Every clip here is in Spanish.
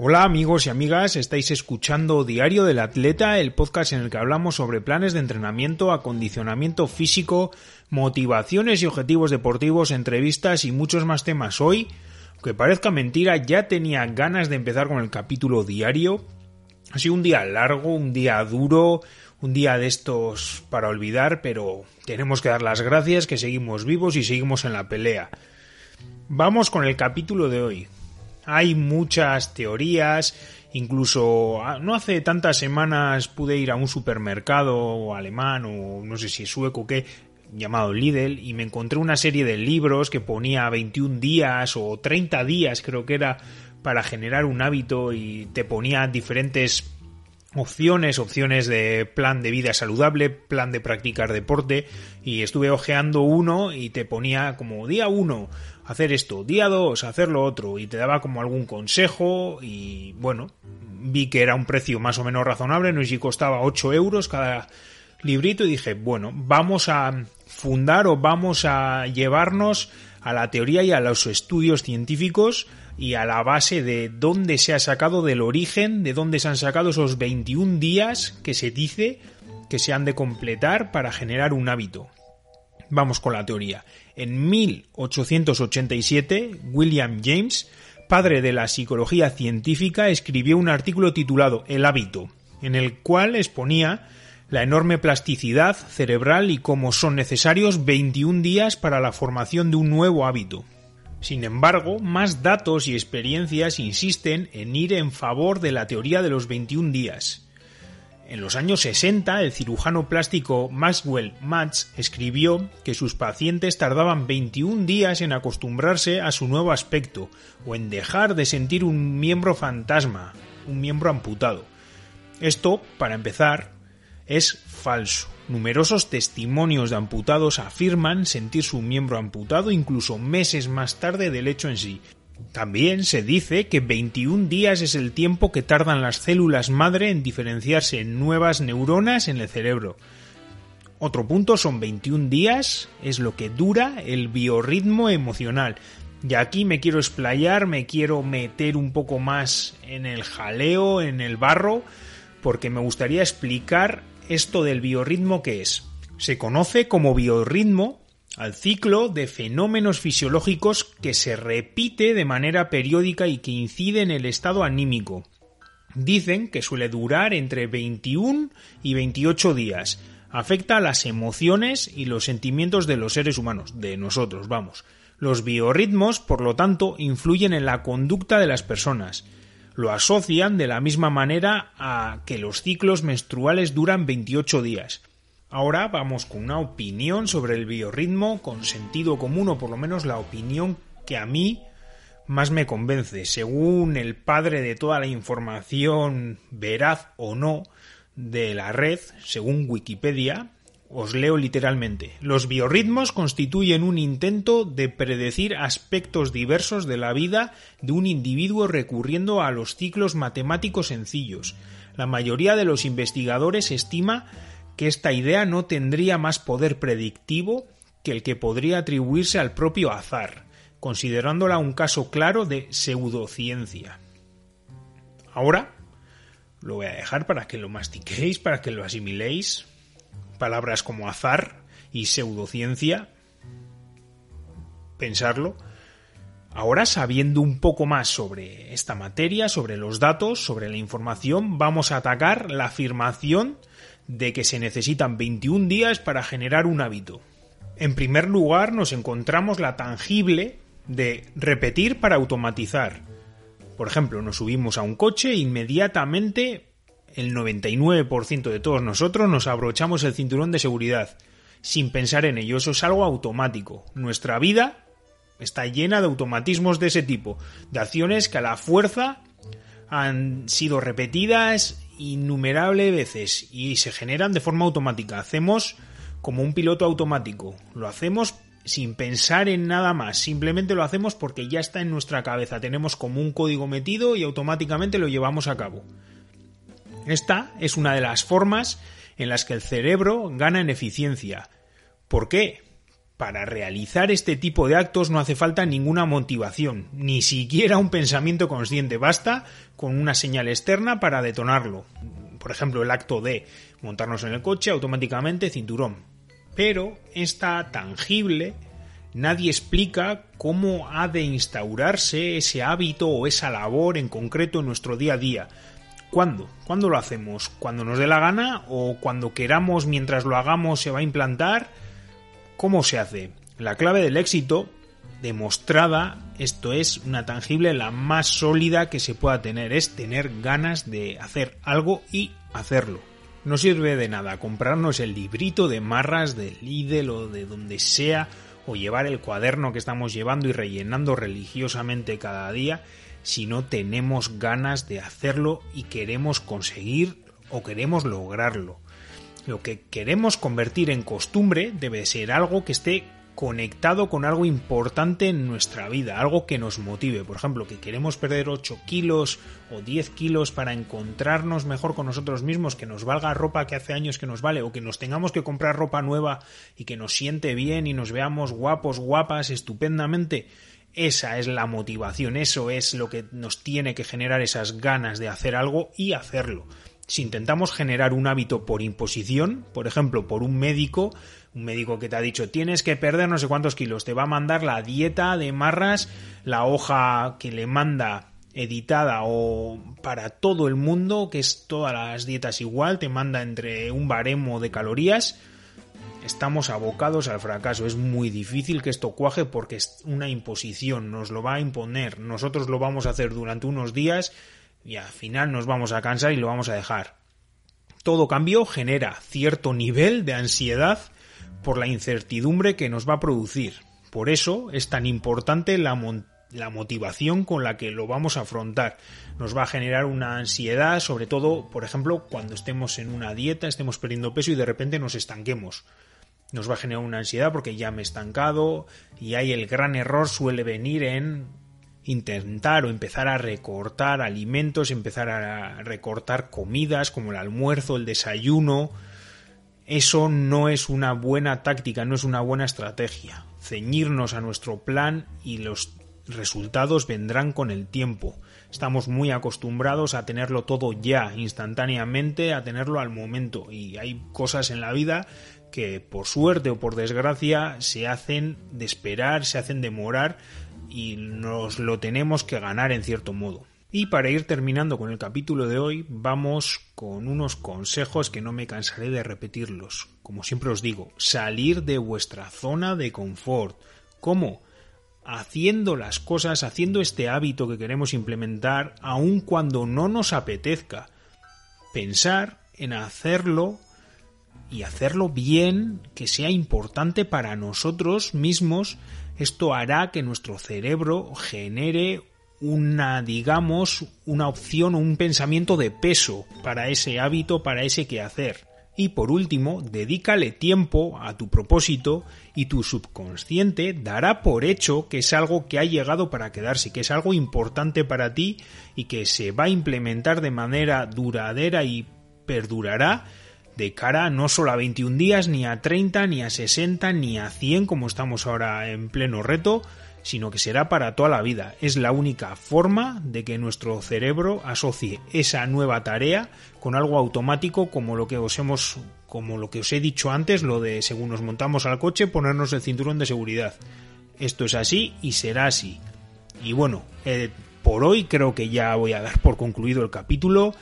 Hola amigos y amigas, estáis escuchando Diario del Atleta, el podcast en el que hablamos sobre planes de entrenamiento, acondicionamiento físico, motivaciones y objetivos deportivos, entrevistas y muchos más temas. Hoy, aunque parezca mentira, ya tenía ganas de empezar con el capítulo diario. Ha sido un día largo, un día duro, un día de estos para olvidar, pero tenemos que dar las gracias que seguimos vivos y seguimos en la pelea. Vamos con el capítulo de hoy. Hay muchas teorías, incluso ah, no hace tantas semanas pude ir a un supermercado alemán o no sé si sueco que llamado Lidl y me encontré una serie de libros que ponía 21 días o 30 días creo que era para generar un hábito y te ponía diferentes opciones, opciones de plan de vida saludable, plan de practicar deporte y estuve ojeando uno y te ponía como día uno hacer esto, día dos hacer lo otro y te daba como algún consejo y bueno, vi que era un precio más o menos razonable, no sé si costaba 8 euros cada librito y dije, bueno, vamos a fundar o vamos a llevarnos a la teoría y a los estudios científicos y a la base de dónde se ha sacado, del origen, de dónde se han sacado esos 21 días que se dice que se han de completar para generar un hábito. Vamos con la teoría. En 1887, William James, padre de la psicología científica, escribió un artículo titulado El hábito, en el cual exponía la enorme plasticidad cerebral y cómo son necesarios 21 días para la formación de un nuevo hábito. Sin embargo, más datos y experiencias insisten en ir en favor de la teoría de los 21 días. En los años 60, el cirujano plástico Maxwell Matz escribió que sus pacientes tardaban 21 días en acostumbrarse a su nuevo aspecto o en dejar de sentir un miembro fantasma, un miembro amputado. Esto, para empezar, es falso. Numerosos testimonios de amputados afirman sentir su miembro amputado incluso meses más tarde del hecho en sí. También se dice que 21 días es el tiempo que tardan las células madre en diferenciarse en nuevas neuronas en el cerebro. Otro punto son 21 días, es lo que dura el biorritmo emocional. Y aquí me quiero explayar, me quiero meter un poco más en el jaleo, en el barro, porque me gustaría explicar esto del biorritmo que es. Se conoce como biorritmo al ciclo de fenómenos fisiológicos que se repite de manera periódica y que incide en el estado anímico. Dicen que suele durar entre 21 y 28 días. Afecta a las emociones y los sentimientos de los seres humanos, de nosotros, vamos. Los biorritmos, por lo tanto, influyen en la conducta de las personas lo asocian de la misma manera a que los ciclos menstruales duran 28 días. Ahora vamos con una opinión sobre el biorritmo con sentido común o por lo menos la opinión que a mí más me convence. Según el padre de toda la información veraz o no de la red, según Wikipedia, os leo literalmente. Los biorritmos constituyen un intento de predecir aspectos diversos de la vida de un individuo recurriendo a los ciclos matemáticos sencillos. La mayoría de los investigadores estima que esta idea no tendría más poder predictivo que el que podría atribuirse al propio azar, considerándola un caso claro de pseudociencia. Ahora lo voy a dejar para que lo mastiquéis, para que lo asimiléis, palabras como azar y pseudociencia, pensarlo. Ahora, sabiendo un poco más sobre esta materia, sobre los datos, sobre la información, vamos a atacar la afirmación de que se necesitan 21 días para generar un hábito. En primer lugar, nos encontramos la tangible de repetir para automatizar. Por ejemplo, nos subimos a un coche e inmediatamente el 99% de todos nosotros nos abrochamos el cinturón de seguridad, sin pensar en ello. Eso es algo automático. Nuestra vida está llena de automatismos de ese tipo, de acciones que a la fuerza han sido repetidas innumerables veces y se generan de forma automática. Hacemos como un piloto automático. Lo hacemos sin pensar en nada más, simplemente lo hacemos porque ya está en nuestra cabeza, tenemos como un código metido y automáticamente lo llevamos a cabo. Esta es una de las formas en las que el cerebro gana en eficiencia. ¿Por qué? Para realizar este tipo de actos no hace falta ninguna motivación, ni siquiera un pensamiento consciente, basta con una señal externa para detonarlo. Por ejemplo, el acto de montarnos en el coche automáticamente cinturón. Pero esta tangible nadie explica cómo ha de instaurarse ese hábito o esa labor en concreto en nuestro día a día. ¿Cuándo? ¿Cuándo lo hacemos? ¿Cuando nos dé la gana o cuando queramos mientras lo hagamos se va a implantar? ¿Cómo se hace? La clave del éxito demostrada, esto es una tangible, la más sólida que se pueda tener, es tener ganas de hacer algo y hacerlo. No sirve de nada comprarnos el librito de marras del Lidl o de donde sea, o llevar el cuaderno que estamos llevando y rellenando religiosamente cada día, si no tenemos ganas de hacerlo y queremos conseguir o queremos lograrlo. Lo que queremos convertir en costumbre debe ser algo que esté conectado con algo importante en nuestra vida, algo que nos motive. Por ejemplo, que queremos perder 8 kilos o 10 kilos para encontrarnos mejor con nosotros mismos, que nos valga ropa que hace años que nos vale, o que nos tengamos que comprar ropa nueva y que nos siente bien y nos veamos guapos, guapas, estupendamente. Esa es la motivación, eso es lo que nos tiene que generar esas ganas de hacer algo y hacerlo. Si intentamos generar un hábito por imposición, por ejemplo, por un médico, un médico que te ha dicho tienes que perder no sé cuántos kilos, te va a mandar la dieta de marras, la hoja que le manda editada o para todo el mundo, que es todas las dietas igual, te manda entre un baremo de calorías, estamos abocados al fracaso. Es muy difícil que esto cuaje porque es una imposición, nos lo va a imponer, nosotros lo vamos a hacer durante unos días y al final nos vamos a cansar y lo vamos a dejar. Todo cambio genera cierto nivel de ansiedad por la incertidumbre que nos va a producir. Por eso es tan importante la, la motivación con la que lo vamos a afrontar. Nos va a generar una ansiedad, sobre todo, por ejemplo, cuando estemos en una dieta, estemos perdiendo peso y de repente nos estanquemos. Nos va a generar una ansiedad porque ya me he estancado y ahí el gran error suele venir en intentar o empezar a recortar alimentos, empezar a recortar comidas como el almuerzo, el desayuno. Eso no es una buena táctica, no es una buena estrategia. Ceñirnos a nuestro plan y los resultados vendrán con el tiempo. Estamos muy acostumbrados a tenerlo todo ya, instantáneamente, a tenerlo al momento. Y hay cosas en la vida que por suerte o por desgracia se hacen de esperar, se hacen demorar y nos lo tenemos que ganar en cierto modo. Y para ir terminando con el capítulo de hoy, vamos con unos consejos que no me cansaré de repetirlos. Como siempre os digo, salir de vuestra zona de confort. ¿Cómo? Haciendo las cosas, haciendo este hábito que queremos implementar, aun cuando no nos apetezca. Pensar en hacerlo y hacerlo bien, que sea importante para nosotros mismos esto hará que nuestro cerebro genere una, digamos, una opción o un pensamiento de peso para ese hábito, para ese quehacer. Y por último, dedícale tiempo a tu propósito y tu subconsciente dará por hecho que es algo que ha llegado para quedarse, que es algo importante para ti y que se va a implementar de manera duradera y perdurará de cara no solo a 21 días, ni a 30, ni a 60, ni a 100 como estamos ahora en pleno reto, sino que será para toda la vida. Es la única forma de que nuestro cerebro asocie esa nueva tarea con algo automático como lo que os hemos como lo que os he dicho antes, lo de según nos montamos al coche ponernos el cinturón de seguridad. Esto es así y será así. Y bueno, eh, por hoy creo que ya voy a dar por concluido el capítulo.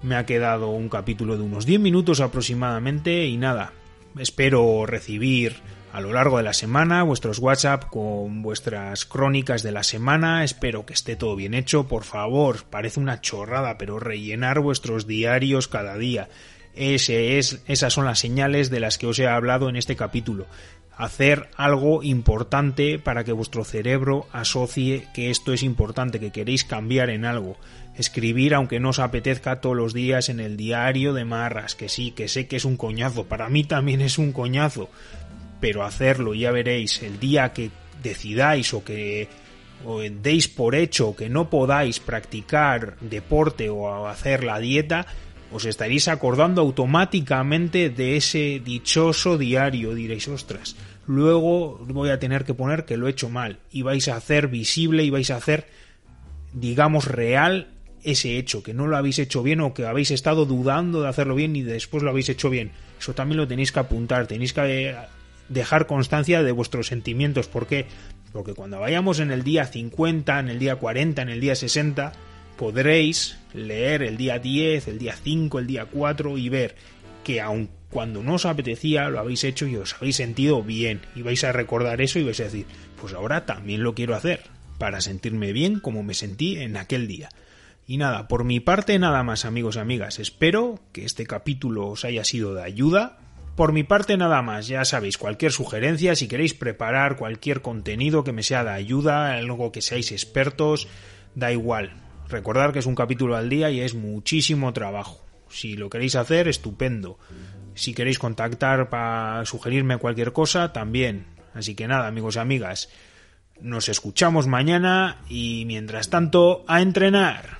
Me ha quedado un capítulo de unos 10 minutos aproximadamente y nada, espero recibir a lo largo de la semana vuestros WhatsApp con vuestras crónicas de la semana. Espero que esté todo bien hecho. Por favor, parece una chorrada, pero rellenar vuestros diarios cada día. Ese es, esas son las señales de las que os he hablado en este capítulo hacer algo importante para que vuestro cerebro asocie que esto es importante, que queréis cambiar en algo. Escribir aunque no os apetezca todos los días en el diario de marras, que sí, que sé que es un coñazo, para mí también es un coñazo, pero hacerlo, ya veréis, el día que decidáis o que o deis por hecho que no podáis practicar deporte o hacer la dieta, os estaréis acordando automáticamente de ese dichoso diario. Diréis, ostras, luego voy a tener que poner que lo he hecho mal y vais a hacer visible y vais a hacer digamos real ese hecho, que no lo habéis hecho bien o que habéis estado dudando de hacerlo bien y después lo habéis hecho bien. Eso también lo tenéis que apuntar, tenéis que eh, dejar constancia de vuestros sentimientos. ¿Por qué? Porque cuando vayamos en el día 50, en el día 40, en el día 60, podréis leer el día 10, el día 5, el día 4 y ver que aun cuando no os apetecía lo habéis hecho y os habéis sentido bien y vais a recordar eso y vais a decir, pues ahora también lo quiero hacer para sentirme bien como me sentí en aquel día. Y nada, por mi parte nada más amigos y amigas, espero que este capítulo os haya sido de ayuda. Por mi parte nada más, ya sabéis, cualquier sugerencia, si queréis preparar cualquier contenido que me sea de ayuda, algo que seáis expertos, da igual. Recordad que es un capítulo al día y es muchísimo trabajo. Si lo queréis hacer, estupendo. Si queréis contactar para sugerirme cualquier cosa, también. Así que nada, amigos y amigas, nos escuchamos mañana y mientras tanto, a entrenar.